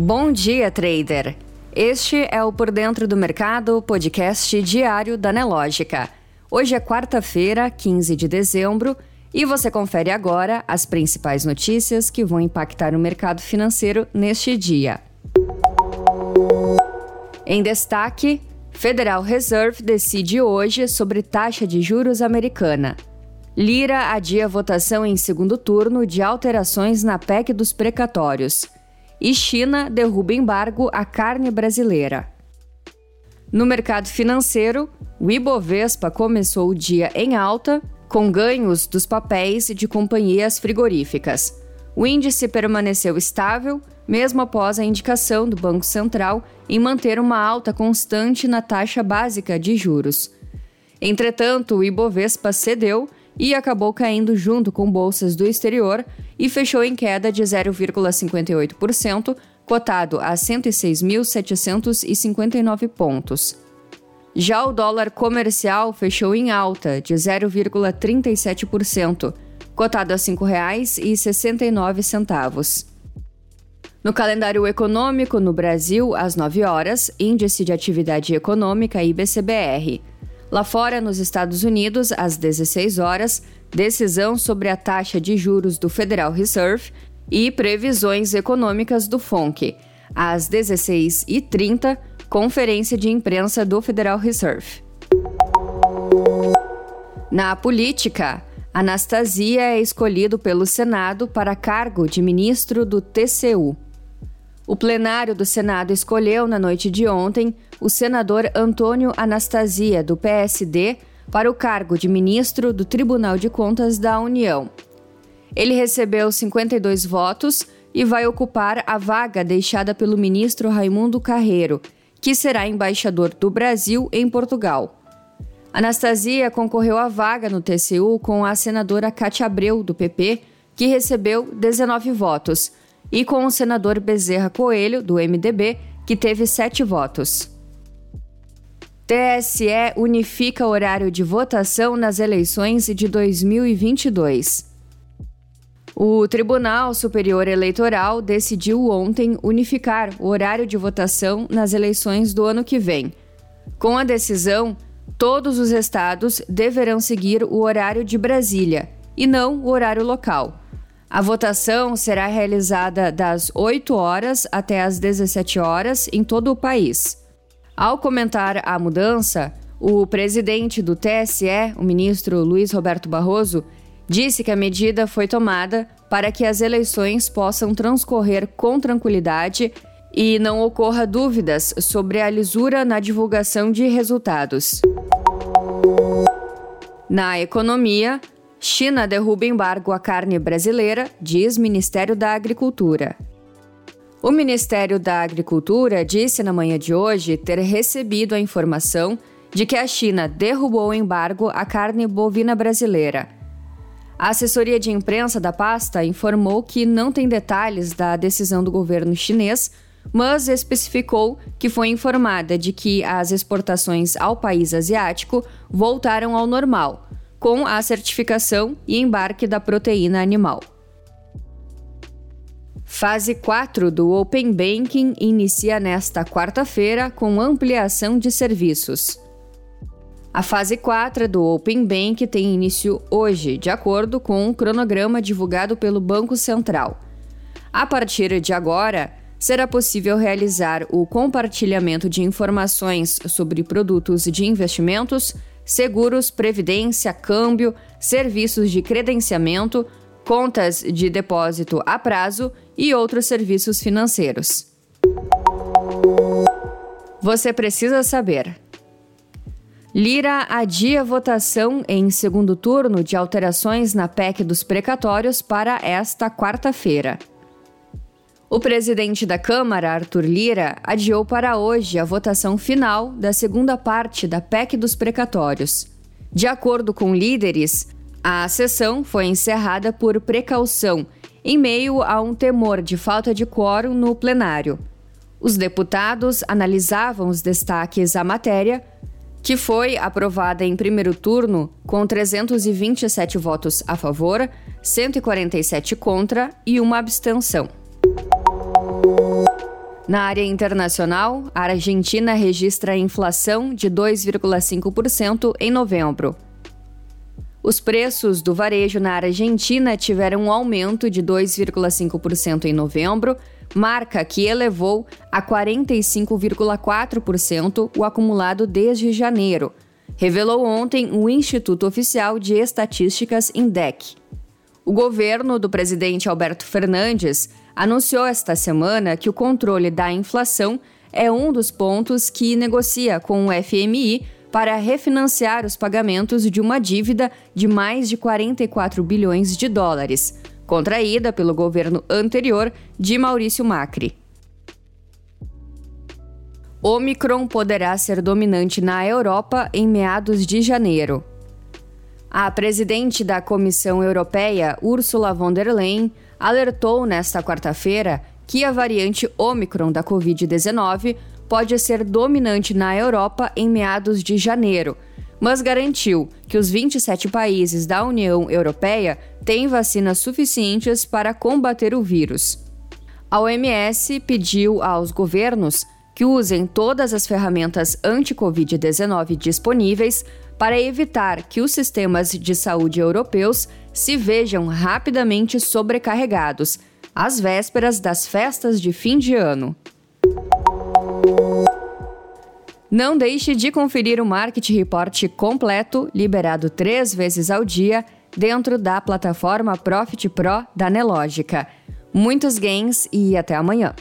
Bom dia, trader! Este é o Por Dentro do Mercado, podcast diário da Nelógica. Hoje é quarta-feira, 15 de dezembro, e você confere agora as principais notícias que vão impactar o mercado financeiro neste dia. Em destaque, Federal Reserve decide hoje sobre taxa de juros americana. Lira adia votação em segundo turno de alterações na PEC dos precatórios. E China derruba embargo à carne brasileira. No mercado financeiro, o Ibovespa começou o dia em alta, com ganhos dos papéis de companhias frigoríficas. O índice permaneceu estável, mesmo após a indicação do Banco Central em manter uma alta constante na taxa básica de juros. Entretanto, o Ibovespa cedeu e acabou caindo junto com bolsas do exterior e fechou em queda de 0,58%, cotado a 106.759 pontos. Já o dólar comercial fechou em alta de 0,37%, cotado a R$ 5,69. No calendário econômico no Brasil, às 9 horas, Índice de Atividade Econômica IBCBR. Lá fora, nos Estados Unidos, às 16 horas, decisão sobre a taxa de juros do Federal Reserve e previsões econômicas do FONC. Às 16h30, conferência de imprensa do Federal Reserve. Na política, Anastasia é escolhido pelo Senado para cargo de ministro do TCU. O plenário do Senado escolheu, na noite de ontem, o senador Antônio Anastasia, do PSD, para o cargo de ministro do Tribunal de Contas da União. Ele recebeu 52 votos e vai ocupar a vaga deixada pelo ministro Raimundo Carreiro, que será embaixador do Brasil em Portugal. Anastasia concorreu à vaga no TCU com a senadora Cátia Abreu, do PP, que recebeu 19 votos e com o senador Bezerra Coelho, do MDB, que teve sete votos. TSE unifica horário de votação nas eleições de 2022. O Tribunal Superior Eleitoral decidiu ontem unificar o horário de votação nas eleições do ano que vem. Com a decisão, todos os estados deverão seguir o horário de Brasília e não o horário local. A votação será realizada das 8 horas até as 17 horas em todo o país. Ao comentar a mudança, o presidente do TSE, o ministro Luiz Roberto Barroso, disse que a medida foi tomada para que as eleições possam transcorrer com tranquilidade e não ocorra dúvidas sobre a lisura na divulgação de resultados. Na economia, China derruba embargo à carne brasileira, diz Ministério da Agricultura. O Ministério da Agricultura disse na manhã de hoje ter recebido a informação de que a China derrubou o embargo à carne bovina brasileira. A assessoria de imprensa da pasta informou que não tem detalhes da decisão do governo chinês, mas especificou que foi informada de que as exportações ao país asiático voltaram ao normal com a certificação e embarque da proteína animal. Fase 4 do Open Banking inicia nesta quarta-feira com ampliação de serviços. A fase 4 do Open Bank tem início hoje, de acordo com um cronograma divulgado pelo Banco Central. A partir de agora, será possível realizar o compartilhamento de informações sobre produtos de investimentos, seguros, previdência, câmbio, serviços de credenciamento, contas de depósito a prazo e outros serviços financeiros. Você precisa saber. Lira adia votação em segundo turno de alterações na PEC dos precatórios para esta quarta-feira. O presidente da Câmara, Arthur Lira, adiou para hoje a votação final da segunda parte da PEC dos precatórios. De acordo com líderes, a sessão foi encerrada por precaução, em meio a um temor de falta de quórum no plenário. Os deputados analisavam os destaques à matéria, que foi aprovada em primeiro turno com 327 votos a favor, 147 contra e uma abstenção. Na área internacional, a Argentina registra inflação de 2,5% em novembro. Os preços do varejo na Argentina tiveram um aumento de 2,5% em novembro, marca que elevou a 45,4% o acumulado desde janeiro, revelou ontem o Instituto Oficial de Estatísticas INDEC. O governo do presidente Alberto Fernandes anunciou esta semana que o controle da inflação é um dos pontos que negocia com o FMI para refinanciar os pagamentos de uma dívida de mais de 44 bilhões de dólares, contraída pelo governo anterior de Maurício Macri. Omicron poderá ser dominante na Europa em meados de janeiro. A presidente da Comissão Europeia, Ursula von der Leyen, alertou nesta quarta-feira que a variante Omicron da Covid-19 pode ser dominante na Europa em meados de janeiro, mas garantiu que os 27 países da União Europeia têm vacinas suficientes para combater o vírus. A OMS pediu aos governos que usem todas as ferramentas anti-Covid-19 disponíveis para evitar que os sistemas de saúde europeus se vejam rapidamente sobrecarregados, às vésperas das festas de fim de ano. Não deixe de conferir o Market Report completo, liberado três vezes ao dia, dentro da plataforma Profit Pro da Nelogica. Muitos gains e até amanhã.